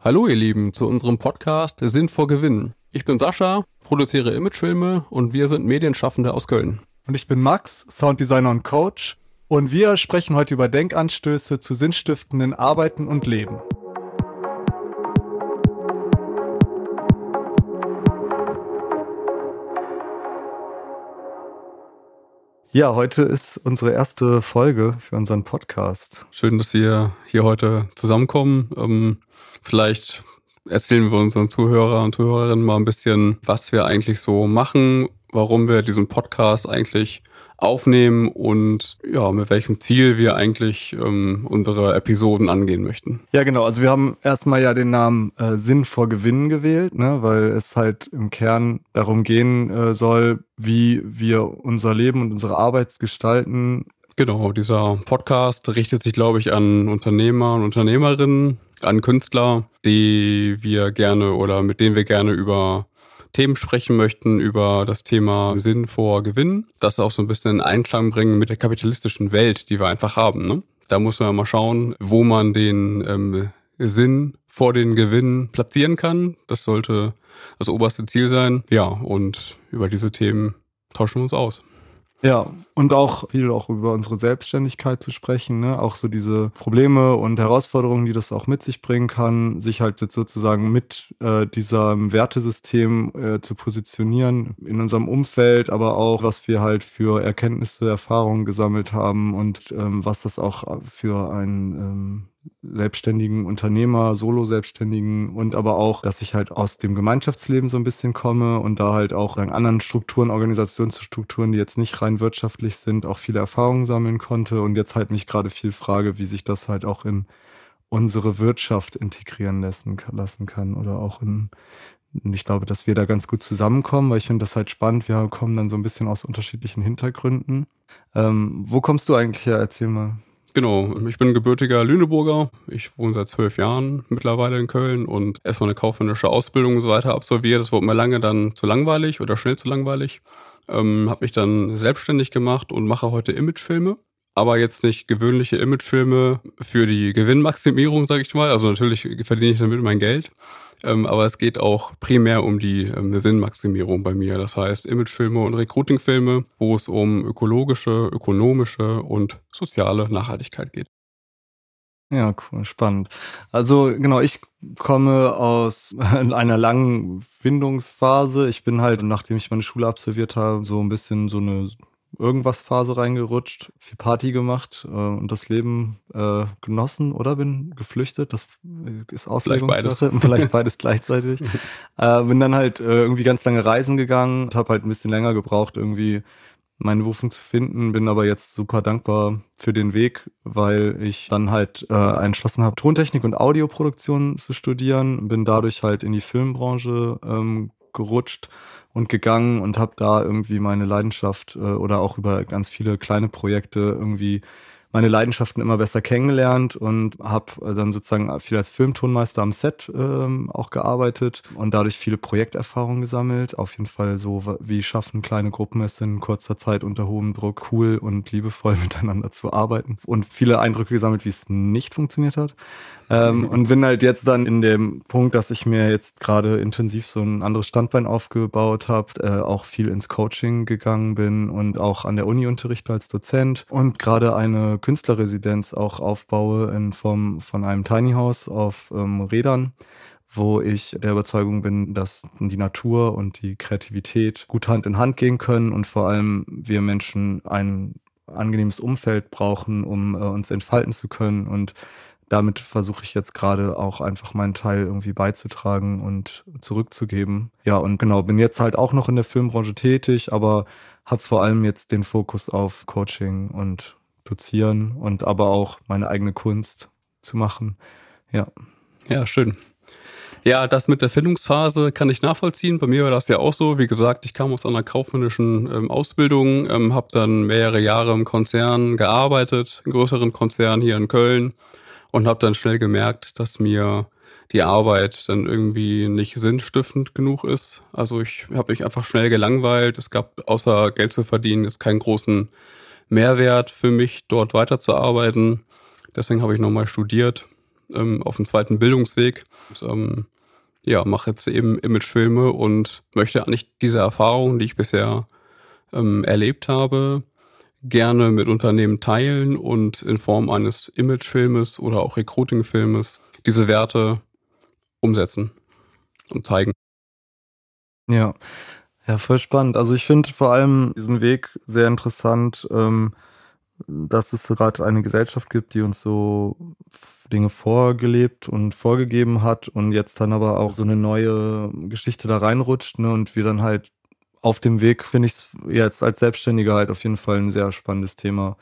Hallo ihr Lieben zu unserem Podcast Sinn vor Gewinn. Ich bin Sascha, produziere Imagefilme und wir sind Medienschaffende aus Köln. Und ich bin Max, Sounddesigner und Coach. Und wir sprechen heute über Denkanstöße zu sinnstiftenden Arbeiten und Leben. Ja, heute ist unsere erste Folge für unseren Podcast. Schön, dass wir hier heute zusammenkommen. Ähm, vielleicht erzählen wir unseren Zuhörer und Zuhörerinnen mal ein bisschen, was wir eigentlich so machen, warum wir diesen Podcast eigentlich aufnehmen und ja, mit welchem Ziel wir eigentlich ähm, unsere Episoden angehen möchten. Ja, genau. Also wir haben erstmal ja den Namen äh, Sinn vor Gewinn gewählt, ne, weil es halt im Kern darum gehen äh, soll, wie wir unser Leben und unsere Arbeit gestalten. Genau, dieser Podcast richtet sich, glaube ich, an Unternehmer und Unternehmerinnen, an Künstler, die wir gerne oder mit denen wir gerne über Themen sprechen möchten, über das Thema Sinn vor Gewinn, das auch so ein bisschen in Einklang bringen mit der kapitalistischen Welt, die wir einfach haben. Ne? Da muss man mal schauen, wo man den ähm, Sinn vor den Gewinn platzieren kann. Das sollte das oberste Ziel sein. Ja, und über diese Themen tauschen wir uns aus. Ja, und auch viel auch über unsere Selbstständigkeit zu sprechen, ne? auch so diese Probleme und Herausforderungen, die das auch mit sich bringen kann, sich halt jetzt sozusagen mit äh, diesem Wertesystem äh, zu positionieren in unserem Umfeld, aber auch, was wir halt für Erkenntnisse, Erfahrungen gesammelt haben und ähm, was das auch für ein ähm, selbstständigen Unternehmer, Solo-Selbstständigen und aber auch, dass ich halt aus dem Gemeinschaftsleben so ein bisschen komme und da halt auch an anderen Strukturen, Organisationsstrukturen, die jetzt nicht rein wirtschaftlich sind, auch viele Erfahrungen sammeln konnte und jetzt halt mich gerade viel frage, wie sich das halt auch in unsere Wirtschaft integrieren lassen, lassen kann oder auch in und ich glaube, dass wir da ganz gut zusammenkommen, weil ich finde das halt spannend. Wir kommen dann so ein bisschen aus unterschiedlichen Hintergründen. Ähm, wo kommst du eigentlich her? Erzähl mal. Genau, ich bin gebürtiger Lüneburger. Ich wohne seit zwölf Jahren mittlerweile in Köln und erstmal eine kaufmännische Ausbildung und so weiter absolviert. Das wurde mir lange dann zu langweilig oder schnell zu langweilig. Ähm, habe mich dann selbstständig gemacht und mache heute Imagefilme. Aber jetzt nicht gewöhnliche Imagefilme für die Gewinnmaximierung, sage ich mal. Also natürlich verdiene ich damit mein Geld, ähm, aber es geht auch primär um die ähm, Sinnmaximierung bei mir. Das heißt Imagefilme und Recruitingfilme, wo es um ökologische, ökonomische und soziale Nachhaltigkeit geht. Ja, cool, spannend. Also genau, ich komme aus einer langen Findungsphase. Ich bin halt, nachdem ich meine Schule absolviert habe, so ein bisschen so eine irgendwas Phase reingerutscht, viel Party gemacht äh, und das Leben äh, genossen oder bin geflüchtet. Das äh, ist Auslegungssache. Vielleicht, Vielleicht beides gleichzeitig. äh, bin dann halt äh, irgendwie ganz lange reisen gegangen und habe halt ein bisschen länger gebraucht, irgendwie meine Berufung zu finden, bin aber jetzt super dankbar für den Weg, weil ich dann halt äh, entschlossen habe, Tontechnik und Audioproduktion zu studieren, bin dadurch halt in die Filmbranche ähm, gerutscht und gegangen und habe da irgendwie meine Leidenschaft äh, oder auch über ganz viele kleine Projekte irgendwie meine Leidenschaften immer besser kennengelernt und habe äh, dann sozusagen viel als Filmtonmeister am Set ähm, auch gearbeitet und dadurch viele Projekterfahrungen gesammelt. Auf jeden Fall so, wie schaffen kleine Gruppen es in kurzer Zeit unter hohem Druck cool und liebevoll miteinander zu arbeiten und viele Eindrücke gesammelt, wie es nicht funktioniert hat. Ähm, und bin halt jetzt dann in dem Punkt, dass ich mir jetzt gerade intensiv so ein anderes Standbein aufgebaut habe, äh, auch viel ins Coaching gegangen bin und auch an der Uni unterrichte als Dozent und gerade eine Künstlerresidenz auch aufbaue in Form von einem Tiny House auf ähm, Rädern wo ich der Überzeugung bin, dass die Natur und die Kreativität gut Hand in Hand gehen können und vor allem wir Menschen ein angenehmes Umfeld brauchen, um äh, uns entfalten zu können und damit versuche ich jetzt gerade auch einfach meinen Teil irgendwie beizutragen und zurückzugeben. Ja, und genau, bin jetzt halt auch noch in der Filmbranche tätig, aber habe vor allem jetzt den Fokus auf Coaching und Dozieren und aber auch meine eigene Kunst zu machen. Ja. Ja, schön. Ja, das mit der Findungsphase kann ich nachvollziehen. Bei mir war das ja auch so. Wie gesagt, ich kam aus einer kaufmännischen ähm, Ausbildung, ähm, habe dann mehrere Jahre im Konzern gearbeitet, in größeren Konzern hier in Köln und habe dann schnell gemerkt, dass mir die Arbeit dann irgendwie nicht sinnstiftend genug ist. Also ich habe mich einfach schnell gelangweilt. Es gab außer Geld zu verdienen jetzt keinen großen Mehrwert für mich, dort weiterzuarbeiten. Deswegen habe ich nochmal studiert, ähm, auf dem zweiten Bildungsweg. Und, ähm, ja, mache jetzt eben Imagefilme und möchte eigentlich diese Erfahrungen, die ich bisher ähm, erlebt habe, gerne mit Unternehmen teilen und in Form eines Imagefilmes oder auch Recruiting-Filmes diese Werte umsetzen und zeigen. Ja, ja, voll spannend. Also ich finde vor allem diesen Weg sehr interessant, ähm, dass es gerade eine Gesellschaft gibt, die uns so Dinge vorgelebt und vorgegeben hat und jetzt dann aber auch so eine neue Geschichte da reinrutscht, ne, und wir dann halt auf dem Weg finde ich es jetzt als Selbstständiger halt auf jeden Fall ein sehr spannendes Thema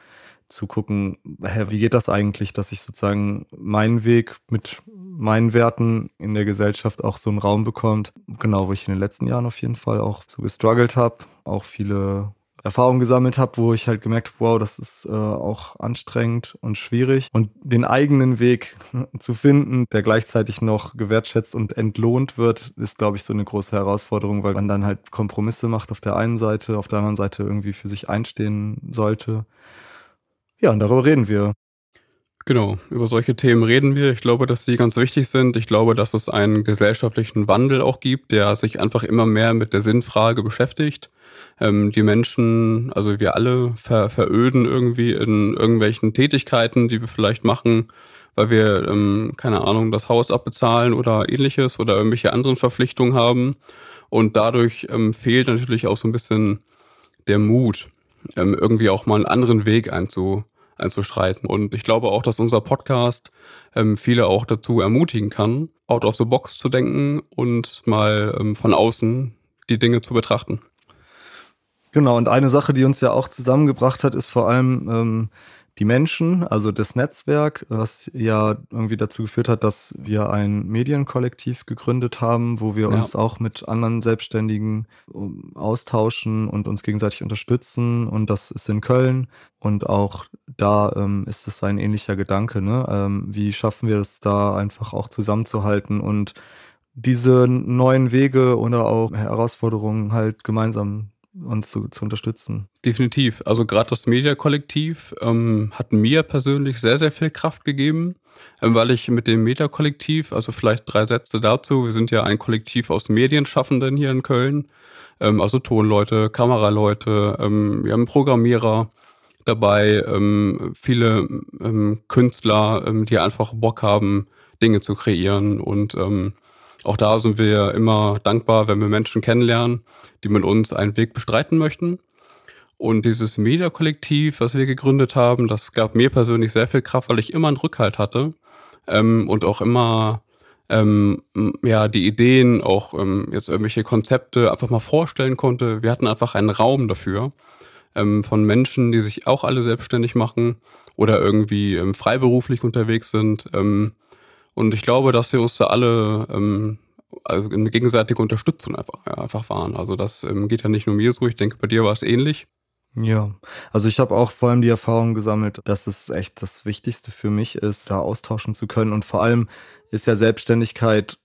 zu gucken, hä, wie geht das eigentlich, dass ich sozusagen meinen Weg mit meinen Werten in der Gesellschaft auch so einen Raum bekommt. Genau, wo ich in den letzten Jahren auf jeden Fall auch so gestruggelt habe, auch viele Erfahrungen gesammelt habe, wo ich halt gemerkt habe, wow, das ist äh, auch anstrengend und schwierig. Und den eigenen Weg zu finden, der gleichzeitig noch gewertschätzt und entlohnt wird, ist, glaube ich, so eine große Herausforderung, weil man dann halt Kompromisse macht auf der einen Seite, auf der anderen Seite irgendwie für sich einstehen sollte. Ja, und darüber reden wir. Genau, über solche Themen reden wir. Ich glaube, dass die ganz wichtig sind. Ich glaube, dass es einen gesellschaftlichen Wandel auch gibt, der sich einfach immer mehr mit der Sinnfrage beschäftigt. Ähm, die Menschen, also wir alle, ver veröden irgendwie in irgendwelchen Tätigkeiten, die wir vielleicht machen, weil wir, ähm, keine Ahnung, das Haus abbezahlen oder ähnliches oder irgendwelche anderen Verpflichtungen haben. Und dadurch ähm, fehlt natürlich auch so ein bisschen der Mut, ähm, irgendwie auch mal einen anderen Weg einzu einzuschreiten. Und ich glaube auch, dass unser Podcast ähm, viele auch dazu ermutigen kann, out of the box zu denken und mal ähm, von außen die Dinge zu betrachten. Genau, und eine Sache, die uns ja auch zusammengebracht hat, ist vor allem ähm, die Menschen, also das Netzwerk, was ja irgendwie dazu geführt hat, dass wir ein Medienkollektiv gegründet haben, wo wir ja. uns auch mit anderen Selbstständigen austauschen und uns gegenseitig unterstützen. Und das ist in Köln. Und auch da ähm, ist es ein ähnlicher Gedanke. Ne? Ähm, wie schaffen wir es da einfach auch zusammenzuhalten und diese neuen Wege oder auch Herausforderungen halt gemeinsam uns zu, zu unterstützen. Definitiv. Also gerade das Media-Kollektiv ähm, hat mir persönlich sehr, sehr viel Kraft gegeben, ähm, weil ich mit dem Media-Kollektiv, also vielleicht drei Sätze dazu, wir sind ja ein Kollektiv aus Medienschaffenden hier in Köln, ähm, also Tonleute, Kameraleute, ähm, wir haben Programmierer dabei, ähm, viele ähm, Künstler, ähm, die einfach Bock haben, Dinge zu kreieren und ähm, auch da sind wir immer dankbar, wenn wir Menschen kennenlernen, die mit uns einen Weg bestreiten möchten. Und dieses Media-Kollektiv, was wir gegründet haben, das gab mir persönlich sehr viel Kraft, weil ich immer einen Rückhalt hatte ähm, und auch immer ähm, ja die Ideen, auch ähm, jetzt irgendwelche Konzepte einfach mal vorstellen konnte. Wir hatten einfach einen Raum dafür ähm, von Menschen, die sich auch alle selbstständig machen oder irgendwie ähm, freiberuflich unterwegs sind. Und ich glaube, dass wir uns da alle ähm, eine gegenseitige Unterstützung einfach, ja, einfach waren. Also das ähm, geht ja nicht nur mir so, ich denke, bei dir war es ähnlich. Ja, also ich habe auch vor allem die Erfahrung gesammelt, dass es echt das Wichtigste für mich ist, da austauschen zu können. Und vor allem ist ja Selbstständigkeit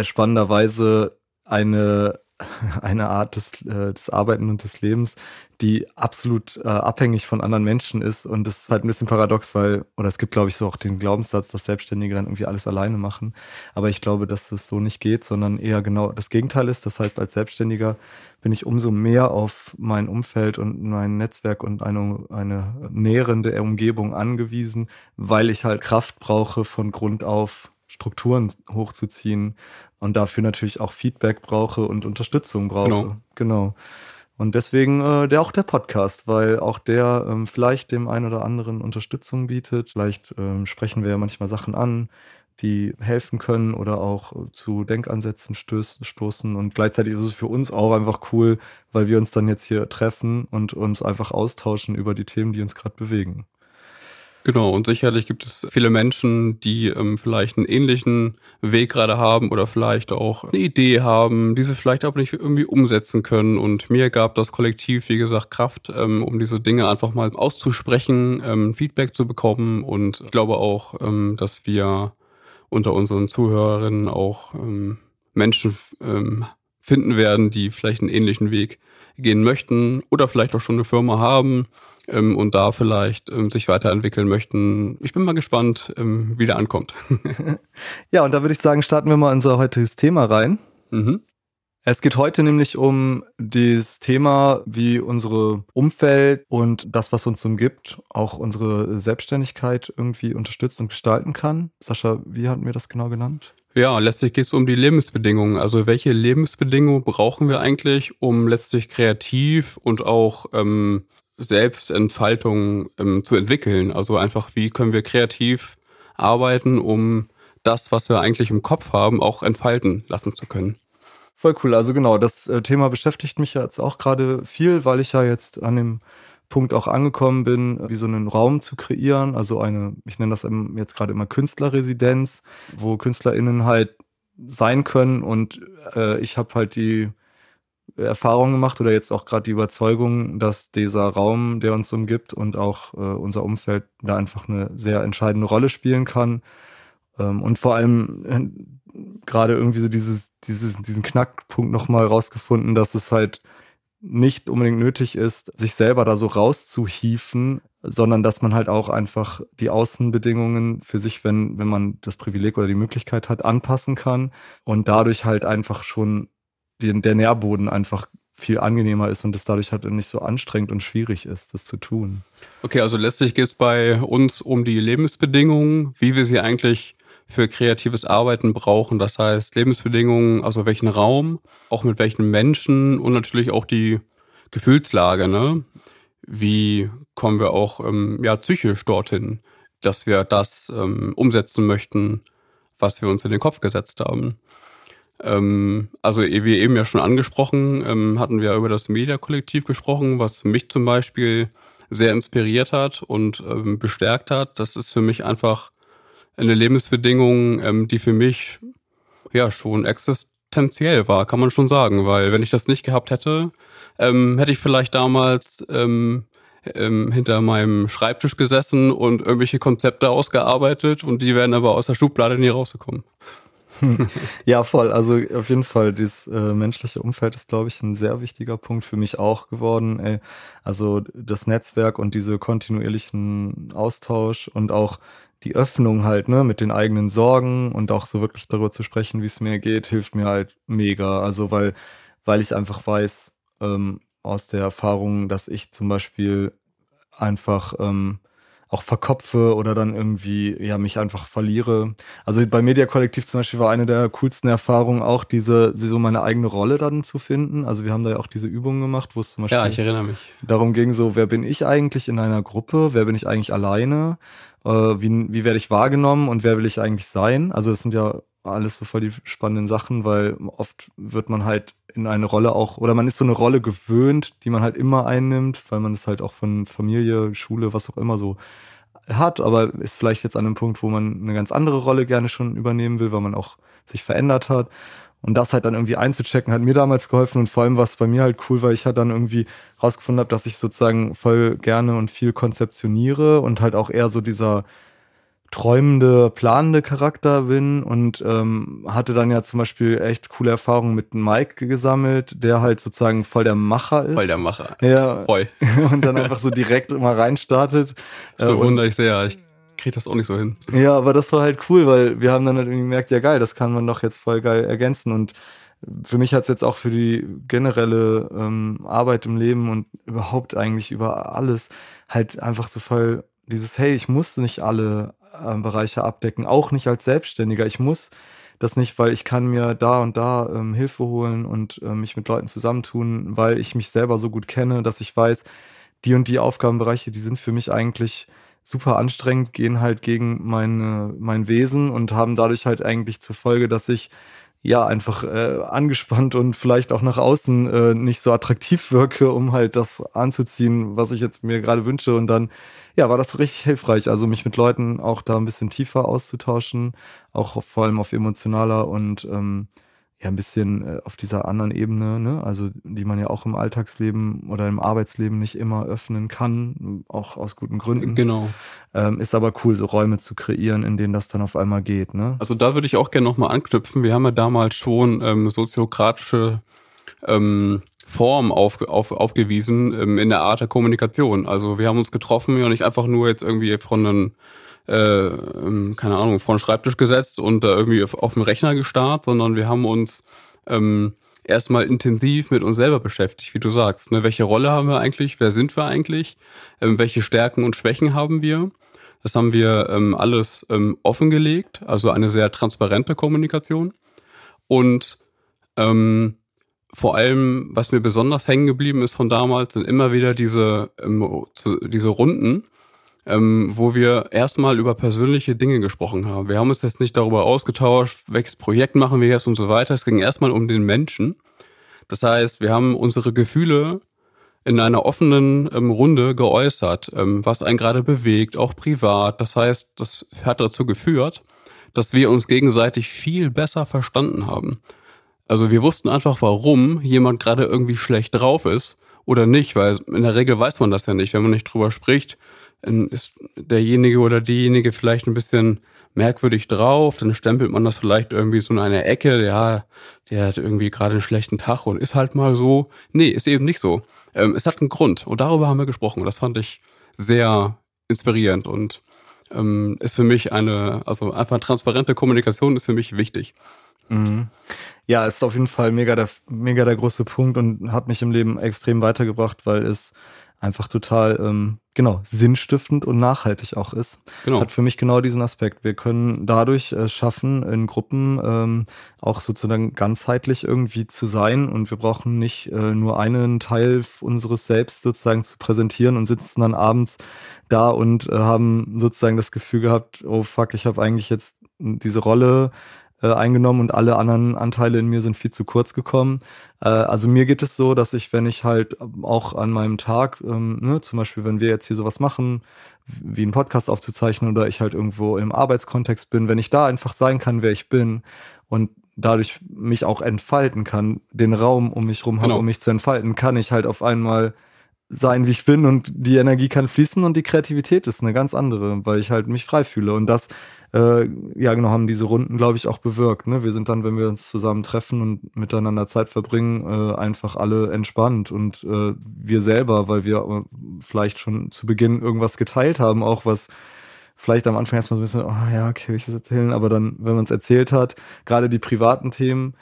spannenderweise eine eine Art des, äh, des Arbeiten und des Lebens, die absolut äh, abhängig von anderen Menschen ist. Und das ist halt ein bisschen paradox, weil, oder es gibt, glaube ich, so auch den Glaubenssatz, dass Selbstständige dann irgendwie alles alleine machen. Aber ich glaube, dass das so nicht geht, sondern eher genau das Gegenteil ist. Das heißt, als Selbstständiger bin ich umso mehr auf mein Umfeld und mein Netzwerk und eine, eine nährende Umgebung angewiesen, weil ich halt Kraft brauche von Grund auf Strukturen hochzuziehen und dafür natürlich auch Feedback brauche und Unterstützung brauche. Genau. genau. Und deswegen äh, der auch der Podcast, weil auch der ähm, vielleicht dem einen oder anderen Unterstützung bietet. Vielleicht ähm, sprechen wir ja manchmal Sachen an, die helfen können oder auch zu Denkansätzen stoßen. Und gleichzeitig ist es für uns auch einfach cool, weil wir uns dann jetzt hier treffen und uns einfach austauschen über die Themen, die uns gerade bewegen. Genau, und sicherlich gibt es viele Menschen, die ähm, vielleicht einen ähnlichen Weg gerade haben oder vielleicht auch eine Idee haben, diese vielleicht aber nicht irgendwie umsetzen können. Und mir gab das Kollektiv, wie gesagt, Kraft, ähm, um diese Dinge einfach mal auszusprechen, ähm, Feedback zu bekommen. Und ich glaube auch, ähm, dass wir unter unseren Zuhörerinnen auch ähm, Menschen ähm, finden werden, die vielleicht einen ähnlichen Weg gehen möchten oder vielleicht auch schon eine Firma haben ähm, und da vielleicht ähm, sich weiterentwickeln möchten. Ich bin mal gespannt, ähm, wie der ankommt. ja, und da würde ich sagen, starten wir mal in unser heutiges Thema rein. Mhm. Es geht heute nämlich um das Thema, wie unsere Umfeld und das, was uns umgibt, auch unsere Selbstständigkeit irgendwie unterstützt und gestalten kann. Sascha, wie hatten wir das genau genannt? Ja, letztlich geht es um die Lebensbedingungen. Also welche Lebensbedingungen brauchen wir eigentlich, um letztlich kreativ und auch ähm, Selbstentfaltung ähm, zu entwickeln? Also einfach, wie können wir kreativ arbeiten, um das, was wir eigentlich im Kopf haben, auch entfalten lassen zu können? Voll cool. Also genau, das äh, Thema beschäftigt mich jetzt auch gerade viel, weil ich ja jetzt an dem Punkt auch angekommen bin, wie so einen Raum zu kreieren, also eine, ich nenne das jetzt gerade immer Künstlerresidenz, wo KünstlerInnen halt sein können und äh, ich habe halt die Erfahrung gemacht oder jetzt auch gerade die Überzeugung, dass dieser Raum, der uns umgibt und auch äh, unser Umfeld da einfach eine sehr entscheidende Rolle spielen kann. Ähm, und vor allem äh, gerade irgendwie so dieses, dieses, diesen Knackpunkt nochmal rausgefunden, dass es halt nicht unbedingt nötig ist, sich selber da so rauszuhieven, sondern dass man halt auch einfach die Außenbedingungen für sich, wenn, wenn man das Privileg oder die Möglichkeit hat, anpassen kann und dadurch halt einfach schon den, der Nährboden einfach viel angenehmer ist und es dadurch halt nicht so anstrengend und schwierig ist, das zu tun. Okay, also letztlich geht es bei uns um die Lebensbedingungen, wie wir sie eigentlich für kreatives Arbeiten brauchen. Das heißt Lebensbedingungen, also welchen Raum, auch mit welchen Menschen und natürlich auch die Gefühlslage. Ne? Wie kommen wir auch ähm, ja psychisch dorthin, dass wir das ähm, umsetzen möchten, was wir uns in den Kopf gesetzt haben. Ähm, also wie eben ja schon angesprochen, ähm, hatten wir über das Media-Kollektiv gesprochen, was mich zum Beispiel sehr inspiriert hat und ähm, bestärkt hat. Das ist für mich einfach eine Lebensbedingung, ähm, die für mich ja schon existenziell war, kann man schon sagen, weil wenn ich das nicht gehabt hätte, ähm, hätte ich vielleicht damals ähm, ähm, hinter meinem Schreibtisch gesessen und irgendwelche Konzepte ausgearbeitet und die wären aber aus der Schublade nie rausgekommen. ja, voll. Also auf jeden Fall, dieses äh, menschliche Umfeld ist, glaube ich, ein sehr wichtiger Punkt für mich auch geworden. Ey. Also das Netzwerk und diese kontinuierlichen Austausch und auch die Öffnung halt, ne, mit den eigenen Sorgen und auch so wirklich darüber zu sprechen, wie es mir geht, hilft mir halt mega. Also weil, weil ich einfach weiß, ähm, aus der Erfahrung, dass ich zum Beispiel einfach ähm, auch verkopfe oder dann irgendwie ja mich einfach verliere. Also bei Media Kollektiv zum Beispiel war eine der coolsten Erfahrungen auch diese so meine eigene Rolle dann zu finden. Also wir haben da ja auch diese Übungen gemacht, wo es zum Beispiel ja, ich erinnere mich. darum ging so, wer bin ich eigentlich in einer Gruppe, wer bin ich eigentlich alleine, äh, wie, wie werde ich wahrgenommen und wer will ich eigentlich sein. Also das sind ja alles so voll die spannenden Sachen, weil oft wird man halt in eine Rolle auch, oder man ist so eine Rolle gewöhnt, die man halt immer einnimmt, weil man es halt auch von Familie, Schule, was auch immer so hat, aber ist vielleicht jetzt an einem Punkt, wo man eine ganz andere Rolle gerne schon übernehmen will, weil man auch sich verändert hat. Und das halt dann irgendwie einzuchecken, hat mir damals geholfen und vor allem war es bei mir halt cool, weil ich halt dann irgendwie rausgefunden habe, dass ich sozusagen voll gerne und viel konzeptioniere und halt auch eher so dieser träumende, planende Charakter bin und ähm, hatte dann ja zum Beispiel echt coole Erfahrungen mit Mike gesammelt, der halt sozusagen voll der Macher ist. Voll der Macher. Ja. Voll. und dann einfach so direkt immer reinstartet. Das bewundere ich sehr. Ich kriege das auch nicht so hin. Ja, aber das war halt cool, weil wir haben dann halt irgendwie gemerkt, ja geil, das kann man doch jetzt voll geil ergänzen und für mich hat es jetzt auch für die generelle ähm, Arbeit im Leben und überhaupt eigentlich über alles halt einfach so voll dieses, hey, ich muss nicht alle äh, Bereiche abdecken, auch nicht als Selbstständiger. Ich muss das nicht, weil ich kann mir da und da ähm, Hilfe holen und äh, mich mit Leuten zusammentun, weil ich mich selber so gut kenne, dass ich weiß, die und die Aufgabenbereiche, die sind für mich eigentlich super anstrengend, gehen halt gegen meine, mein Wesen und haben dadurch halt eigentlich zur Folge, dass ich ja einfach äh, angespannt und vielleicht auch nach außen äh, nicht so attraktiv wirke, um halt das anzuziehen, was ich jetzt mir gerade wünsche. Und dann, ja, war das richtig hilfreich. Also mich mit Leuten auch da ein bisschen tiefer auszutauschen, auch vor allem auf emotionaler und ähm, ja ein bisschen äh, auf dieser anderen Ebene, ne? also die man ja auch im Alltagsleben oder im Arbeitsleben nicht immer öffnen kann, auch aus guten Gründen. Genau. Ähm, ist aber cool, so Räume zu kreieren, in denen das dann auf einmal geht. Ne? Also da würde ich auch gerne nochmal anknüpfen. Wir haben ja damals schon ähm, soziokratische ähm, Form auf, auf, aufgewiesen ähm, in der Art der Kommunikation. Also wir haben uns getroffen ja nicht einfach nur jetzt irgendwie von einem äh, ähm, keine Ahnung, vor den Schreibtisch gesetzt und da irgendwie auf, auf den Rechner gestarrt, sondern wir haben uns ähm, erstmal intensiv mit uns selber beschäftigt, wie du sagst. Ne? Welche Rolle haben wir eigentlich? Wer sind wir eigentlich? Ähm, welche Stärken und Schwächen haben wir? Das haben wir ähm, alles ähm, offengelegt, also eine sehr transparente Kommunikation. Und ähm, vor allem, was mir besonders hängen geblieben ist von damals, sind immer wieder diese, ähm, diese Runden, ähm, wo wir erstmal über persönliche Dinge gesprochen haben. Wir haben uns jetzt nicht darüber ausgetauscht, welches Projekt machen wir jetzt und so weiter. Es ging erstmal um den Menschen. Das heißt, wir haben unsere Gefühle in einer offenen ähm, Runde geäußert, ähm, was einen gerade bewegt, auch privat. Das heißt, das hat dazu geführt, dass wir uns gegenseitig viel besser verstanden haben. Also wir wussten einfach, warum jemand gerade irgendwie schlecht drauf ist oder nicht, weil in der Regel weiß man das ja nicht, wenn man nicht drüber spricht ist derjenige oder diejenige vielleicht ein bisschen merkwürdig drauf, dann stempelt man das vielleicht irgendwie so in eine Ecke, ja, der hat irgendwie gerade einen schlechten Tag und ist halt mal so. Nee, ist eben nicht so. Ähm, es hat einen Grund und darüber haben wir gesprochen. Das fand ich sehr inspirierend und ähm, ist für mich eine, also einfach transparente Kommunikation ist für mich wichtig. Mhm. Ja, ist auf jeden Fall mega der, mega der große Punkt und hat mich im Leben extrem weitergebracht, weil es einfach total, ähm, genau, sinnstiftend und nachhaltig auch ist. Genau. Hat für mich genau diesen Aspekt. Wir können dadurch äh, schaffen, in Gruppen ähm, auch sozusagen ganzheitlich irgendwie zu sein und wir brauchen nicht äh, nur einen Teil unseres Selbst sozusagen zu präsentieren und sitzen dann abends da und äh, haben sozusagen das Gefühl gehabt, oh fuck, ich habe eigentlich jetzt diese Rolle äh, eingenommen und alle anderen Anteile in mir sind viel zu kurz gekommen. Äh, also mir geht es so, dass ich, wenn ich halt auch an meinem Tag, ähm, ne, zum Beispiel, wenn wir jetzt hier sowas machen, wie einen Podcast aufzuzeichnen oder ich halt irgendwo im Arbeitskontext bin, wenn ich da einfach sein kann, wer ich bin und dadurch mich auch entfalten kann, den Raum um mich rum genau. habe, um mich zu entfalten, kann ich halt auf einmal sein, wie ich bin und die Energie kann fließen und die Kreativität ist eine ganz andere, weil ich halt mich frei fühle und das äh, ja genau, haben diese Runden, glaube ich, auch bewirkt. Ne? Wir sind dann, wenn wir uns zusammen treffen und miteinander Zeit verbringen, äh, einfach alle entspannt und äh, wir selber, weil wir äh, vielleicht schon zu Beginn irgendwas geteilt haben, auch was vielleicht am Anfang erstmal so ein bisschen, oh ja, okay, will ich das erzählen, aber dann, wenn man es erzählt hat, gerade die privaten Themen,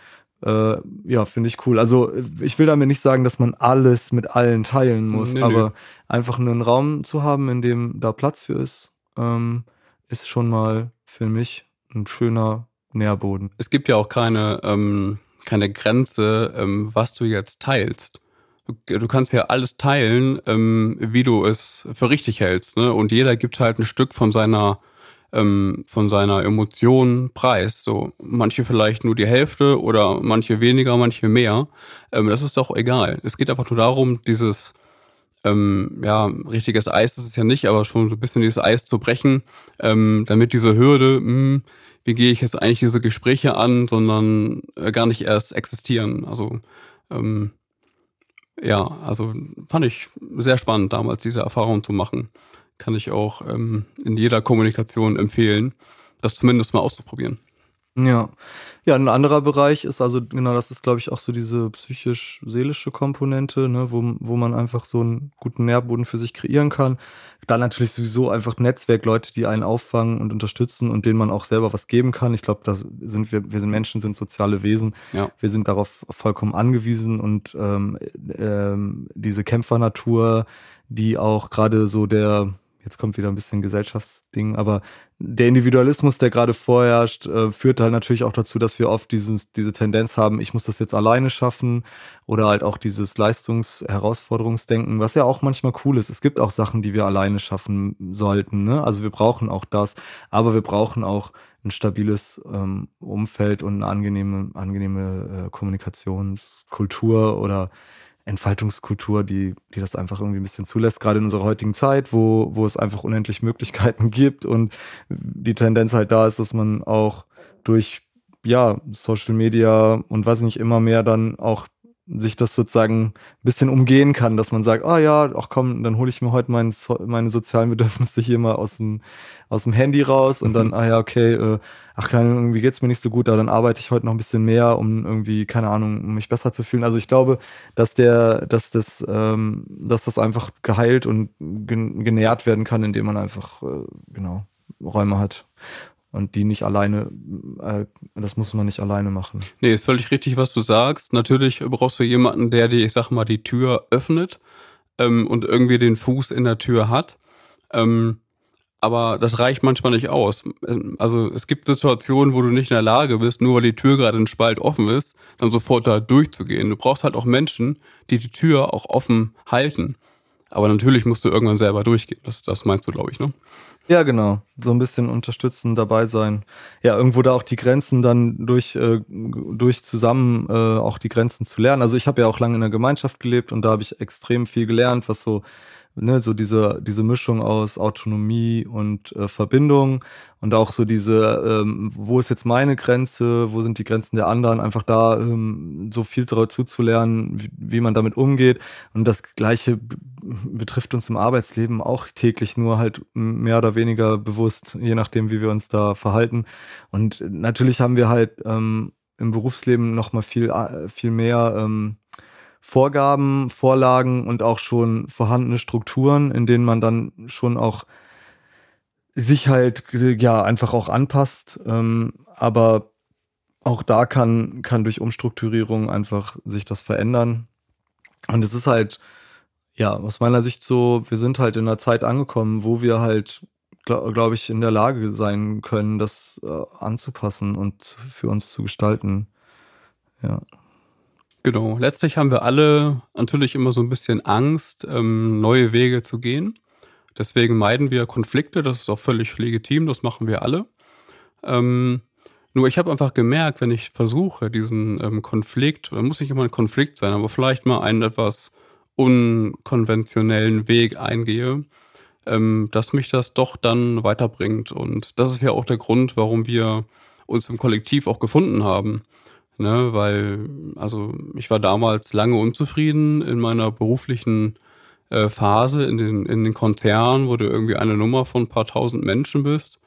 äh, ja, finde ich cool. Also ich will damit nicht sagen, dass man alles mit allen teilen muss, nee, aber nee. einfach einen Raum zu haben, in dem da Platz für ist, ähm, ist schon mal für mich ein schöner Nährboden. Es gibt ja auch keine, ähm, keine Grenze, ähm, was du jetzt teilst. Du, du kannst ja alles teilen, ähm, wie du es für richtig hältst. Ne? Und jeder gibt halt ein Stück von seiner ähm, von seiner Emotion preis. So manche vielleicht nur die Hälfte oder manche weniger, manche mehr. Ähm, das ist doch egal. Es geht einfach nur darum, dieses ähm, ja, richtiges Eis ist es ja nicht, aber schon so ein bisschen dieses Eis zu brechen, ähm, damit diese Hürde, mh, hm, wie gehe ich jetzt eigentlich diese Gespräche an, sondern äh, gar nicht erst existieren. Also ähm, ja, also fand ich sehr spannend damals diese Erfahrung zu machen. Kann ich auch ähm, in jeder Kommunikation empfehlen, das zumindest mal auszuprobieren. Ja. Ja, ein anderer Bereich ist also, genau, das ist, glaube ich, auch so diese psychisch-seelische Komponente, ne, wo, wo man einfach so einen guten Nährboden für sich kreieren kann. Dann natürlich sowieso einfach Netzwerk, Leute, die einen auffangen und unterstützen und denen man auch selber was geben kann. Ich glaube, das sind wir, wir sind Menschen, sind soziale Wesen. Ja. Wir sind darauf vollkommen angewiesen und ähm, ähm, diese Kämpfernatur, die auch gerade so der jetzt kommt wieder ein bisschen Gesellschaftsding, aber der Individualismus, der gerade vorherrscht, äh, führt halt natürlich auch dazu, dass wir oft dieses, diese Tendenz haben, ich muss das jetzt alleine schaffen oder halt auch dieses Leistungs-Herausforderungsdenken, was ja auch manchmal cool ist. Es gibt auch Sachen, die wir alleine schaffen sollten. Ne? Also wir brauchen auch das, aber wir brauchen auch ein stabiles ähm, Umfeld und eine angenehme, angenehme äh, Kommunikationskultur oder Entfaltungskultur, die, die das einfach irgendwie ein bisschen zulässt, gerade in unserer heutigen Zeit, wo, wo es einfach unendlich Möglichkeiten gibt und die Tendenz halt da ist, dass man auch durch ja, Social Media und weiß nicht, immer mehr dann auch sich das sozusagen ein bisschen umgehen kann, dass man sagt, ah oh ja, ach komm, dann hole ich mir heute mein, meine sozialen Bedürfnisse hier mal aus dem, aus dem Handy raus und dann, mhm. ah ja, okay, äh, ach keine Ahnung, irgendwie geht's mir nicht so gut, aber dann arbeite ich heute noch ein bisschen mehr, um irgendwie, keine Ahnung, um mich besser zu fühlen. Also ich glaube, dass der, dass das, ähm, dass das einfach geheilt und genährt werden kann, indem man einfach, äh, genau, Räume hat und die nicht alleine, äh, das muss man nicht alleine machen. Nee, ist völlig richtig, was du sagst. Natürlich brauchst du jemanden, der dir, ich sag mal, die Tür öffnet ähm, und irgendwie den Fuß in der Tür hat. Ähm, aber das reicht manchmal nicht aus. Ähm, also es gibt Situationen, wo du nicht in der Lage bist, nur weil die Tür gerade ein Spalt offen ist, dann sofort da durchzugehen. Du brauchst halt auch Menschen, die die Tür auch offen halten. Aber natürlich musst du irgendwann selber durchgehen. Das, das meinst du, glaube ich, ne? Ja, genau. So ein bisschen unterstützen, dabei sein. Ja, irgendwo da auch die Grenzen dann durch, äh, durch zusammen äh, auch die Grenzen zu lernen. Also ich habe ja auch lange in der Gemeinschaft gelebt und da habe ich extrem viel gelernt, was so ne, so diese, diese Mischung aus Autonomie und äh, Verbindung und auch so diese, ähm, wo ist jetzt meine Grenze, wo sind die Grenzen der anderen, einfach da ähm, so viel dazu zu lernen, wie, wie man damit umgeht. Und das Gleiche betrifft uns im Arbeitsleben auch täglich, nur halt mehr oder weniger bewusst, je nachdem, wie wir uns da verhalten. Und natürlich haben wir halt ähm, im Berufsleben noch mal viel, äh, viel mehr ähm, Vorgaben, Vorlagen und auch schon vorhandene Strukturen, in denen man dann schon auch sich halt ja einfach auch anpasst. Ähm, aber auch da kann, kann durch Umstrukturierung einfach sich das verändern. Und es ist halt, ja, aus meiner Sicht so, wir sind halt in einer Zeit angekommen, wo wir halt, glaube glaub ich, in der Lage sein können, das äh, anzupassen und für uns zu gestalten. Ja. Genau. Letztlich haben wir alle natürlich immer so ein bisschen Angst, ähm, neue Wege zu gehen. Deswegen meiden wir Konflikte. Das ist auch völlig legitim. Das machen wir alle. Ähm, nur ich habe einfach gemerkt, wenn ich versuche, diesen ähm, Konflikt, da muss nicht immer ein Konflikt sein, aber vielleicht mal einen etwas unkonventionellen Weg eingehe, ähm, dass mich das doch dann weiterbringt. Und das ist ja auch der Grund, warum wir uns im Kollektiv auch gefunden haben. Ne, weil, also ich war damals lange unzufrieden in meiner beruflichen äh, Phase, in den, in den Konzernen, wo du irgendwie eine Nummer von ein paar tausend Menschen bist.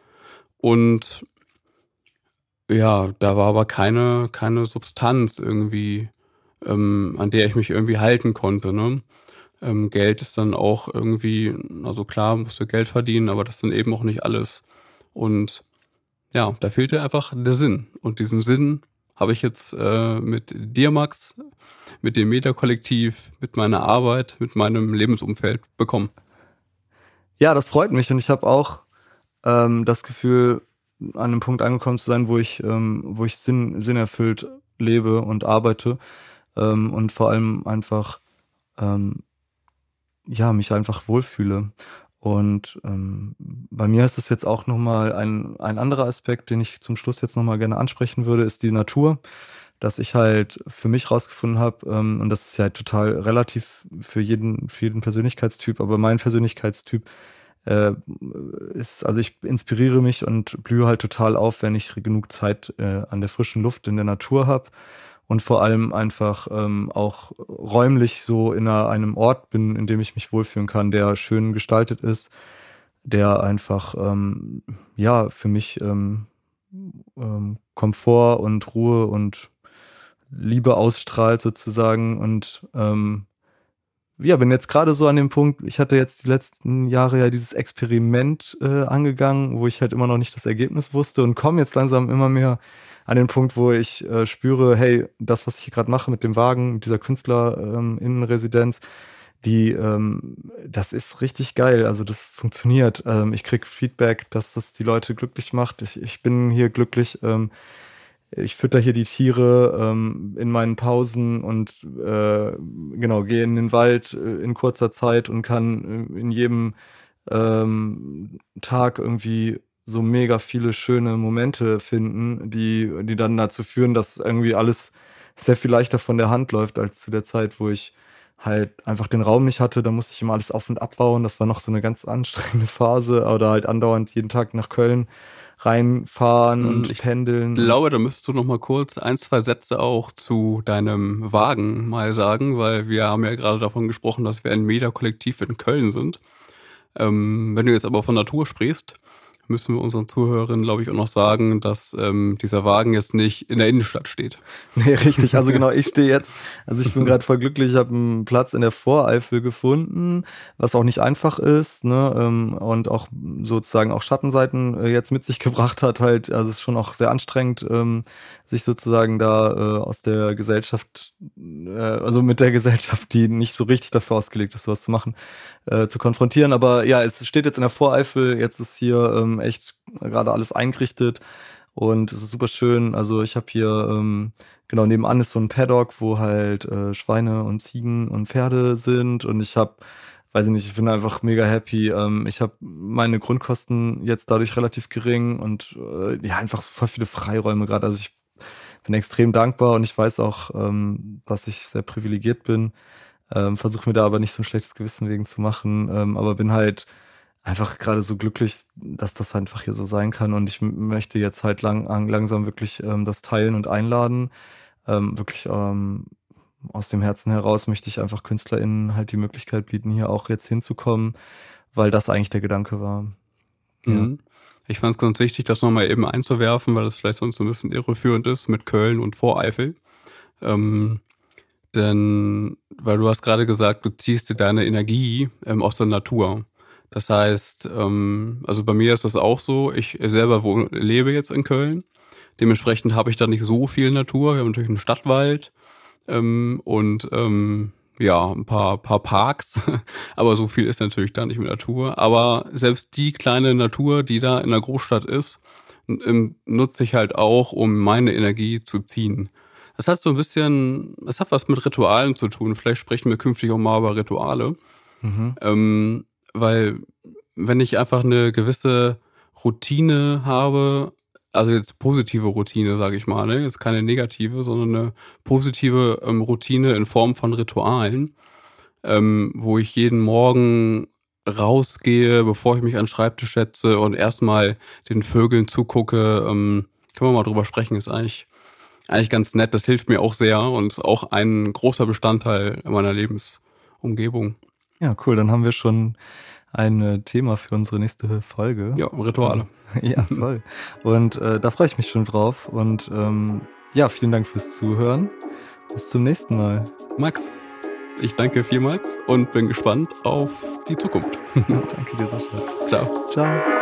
Und ja, da war aber keine, keine Substanz irgendwie, ähm, an der ich mich irgendwie halten konnte. Ne? Ähm, Geld ist dann auch irgendwie, also klar, musst du Geld verdienen, aber das ist dann eben auch nicht alles. Und ja, da fehlte einfach der Sinn. Und diesen Sinn habe ich jetzt äh, mit dir, Max, mit dem Meta-Kollektiv, mit meiner Arbeit, mit meinem Lebensumfeld bekommen. Ja, das freut mich und ich habe auch ähm, das Gefühl, an einem Punkt angekommen zu sein, wo ich, ähm, wo ich Sinn, Sinn erfüllt lebe und arbeite ähm, und vor allem einfach ähm, ja mich einfach wohlfühle. Und ähm, bei mir ist es jetzt auch nochmal ein, ein anderer Aspekt, den ich zum Schluss jetzt nochmal gerne ansprechen würde, ist die Natur. Dass ich halt für mich rausgefunden habe, ähm, und das ist ja halt total relativ für jeden, für jeden Persönlichkeitstyp, aber mein Persönlichkeitstyp äh, ist, also ich inspiriere mich und blühe halt total auf, wenn ich genug Zeit äh, an der frischen Luft in der Natur habe und vor allem einfach ähm, auch räumlich so in einer, einem Ort bin, in dem ich mich wohlfühlen kann, der schön gestaltet ist, der einfach ähm, ja für mich ähm, ähm, Komfort und Ruhe und Liebe ausstrahlt sozusagen. Und ähm, ja, bin jetzt gerade so an dem Punkt, ich hatte jetzt die letzten Jahre ja dieses Experiment äh, angegangen, wo ich halt immer noch nicht das Ergebnis wusste und komme jetzt langsam immer mehr an den Punkt, wo ich äh, spüre, hey, das, was ich hier gerade mache mit dem Wagen, mit dieser Künstlerinnenresidenz, ähm, die, ähm, das ist richtig geil. Also das funktioniert. Ähm, ich krieg Feedback, dass das die Leute glücklich macht. Ich, ich bin hier glücklich. Ähm, ich fütter hier die Tiere ähm, in meinen Pausen und äh, genau gehe in den Wald äh, in kurzer Zeit und kann äh, in jedem ähm, Tag irgendwie so mega viele schöne Momente finden, die, die dann dazu führen, dass irgendwie alles sehr viel leichter von der Hand läuft als zu der Zeit, wo ich halt einfach den Raum nicht hatte. Da musste ich immer alles auf und abbauen. Das war noch so eine ganz anstrengende Phase oder halt andauernd jeden Tag nach Köln reinfahren und ich pendeln. Ich glaube, da müsstest du noch mal kurz ein, zwei Sätze auch zu deinem Wagen mal sagen, weil wir haben ja gerade davon gesprochen, dass wir ein Media-Kollektiv in Köln sind. Ähm, wenn du jetzt aber von Natur sprichst, müssen wir unseren Zuhörerinnen, glaube ich, auch noch sagen, dass ähm, dieser Wagen jetzt nicht in der Innenstadt steht. Nee, richtig. Also genau, ich stehe jetzt, also ich bin gerade voll glücklich, ich habe einen Platz in der Voreifel gefunden, was auch nicht einfach ist, ne? Ähm, und auch sozusagen auch Schattenseiten äh, jetzt mit sich gebracht hat, halt, also es ist schon auch sehr anstrengend, ähm, sich sozusagen da äh, aus der Gesellschaft, äh, also mit der Gesellschaft, die nicht so richtig dafür ausgelegt ist, sowas zu machen, zu konfrontieren. Aber ja, es steht jetzt in der Voreifel, jetzt ist hier ähm, echt gerade alles eingerichtet und es ist super schön. Also ich habe hier, ähm, genau, nebenan ist so ein Paddock, wo halt äh, Schweine und Ziegen und Pferde sind und ich habe weiß ich nicht, ich bin einfach mega happy. Ähm, ich habe meine Grundkosten jetzt dadurch relativ gering und äh, ja, einfach so voll viele Freiräume gerade. Also ich bin extrem dankbar und ich weiß auch, ähm, dass ich sehr privilegiert bin. Ähm, Versuche mir da aber nicht so ein schlechtes Gewissen wegen zu machen, ähm, aber bin halt einfach gerade so glücklich, dass das einfach hier so sein kann. Und ich möchte jetzt halt lang, langsam wirklich ähm, das teilen und einladen. Ähm, wirklich ähm, aus dem Herzen heraus möchte ich einfach KünstlerInnen halt die Möglichkeit bieten, hier auch jetzt hinzukommen, weil das eigentlich der Gedanke war. Ja. Mhm. Ich fand es ganz wichtig, das nochmal eben einzuwerfen, weil das vielleicht sonst ein bisschen irreführend ist mit Köln und Voreifel. Ähm, denn, weil du hast gerade gesagt, du ziehst dir deine Energie ähm, aus der Natur. Das heißt, ähm, also bei mir ist das auch so. Ich selber wohne, lebe jetzt in Köln. Dementsprechend habe ich da nicht so viel Natur. Wir haben natürlich einen Stadtwald ähm, und ähm, ja, ein paar, paar Parks. Aber so viel ist natürlich da nicht mit Natur. Aber selbst die kleine Natur, die da in der Großstadt ist, ähm, nutze ich halt auch, um meine Energie zu ziehen. Das hat so ein bisschen, das hat was mit Ritualen zu tun. Vielleicht sprechen wir künftig auch mal über Rituale. Mhm. Ähm, weil wenn ich einfach eine gewisse Routine habe, also jetzt positive Routine, sage ich mal, ne? jetzt keine negative, sondern eine positive ähm, Routine in Form von Ritualen, ähm, wo ich jeden Morgen rausgehe, bevor ich mich an den Schreibtisch setze und erstmal den Vögeln zugucke. Ähm, können wir mal drüber sprechen, ist eigentlich, eigentlich ganz nett. Das hilft mir auch sehr und ist auch ein großer Bestandteil meiner Lebensumgebung. Ja, cool. Dann haben wir schon ein äh, Thema für unsere nächste Folge. Ja, Rituale. ja, voll. Und äh, da freue ich mich schon drauf. Und ähm, ja, vielen Dank fürs Zuhören. Bis zum nächsten Mal. Max, ich danke vielmals und bin gespannt auf die Zukunft. danke dir, Sascha. Ciao. Ciao.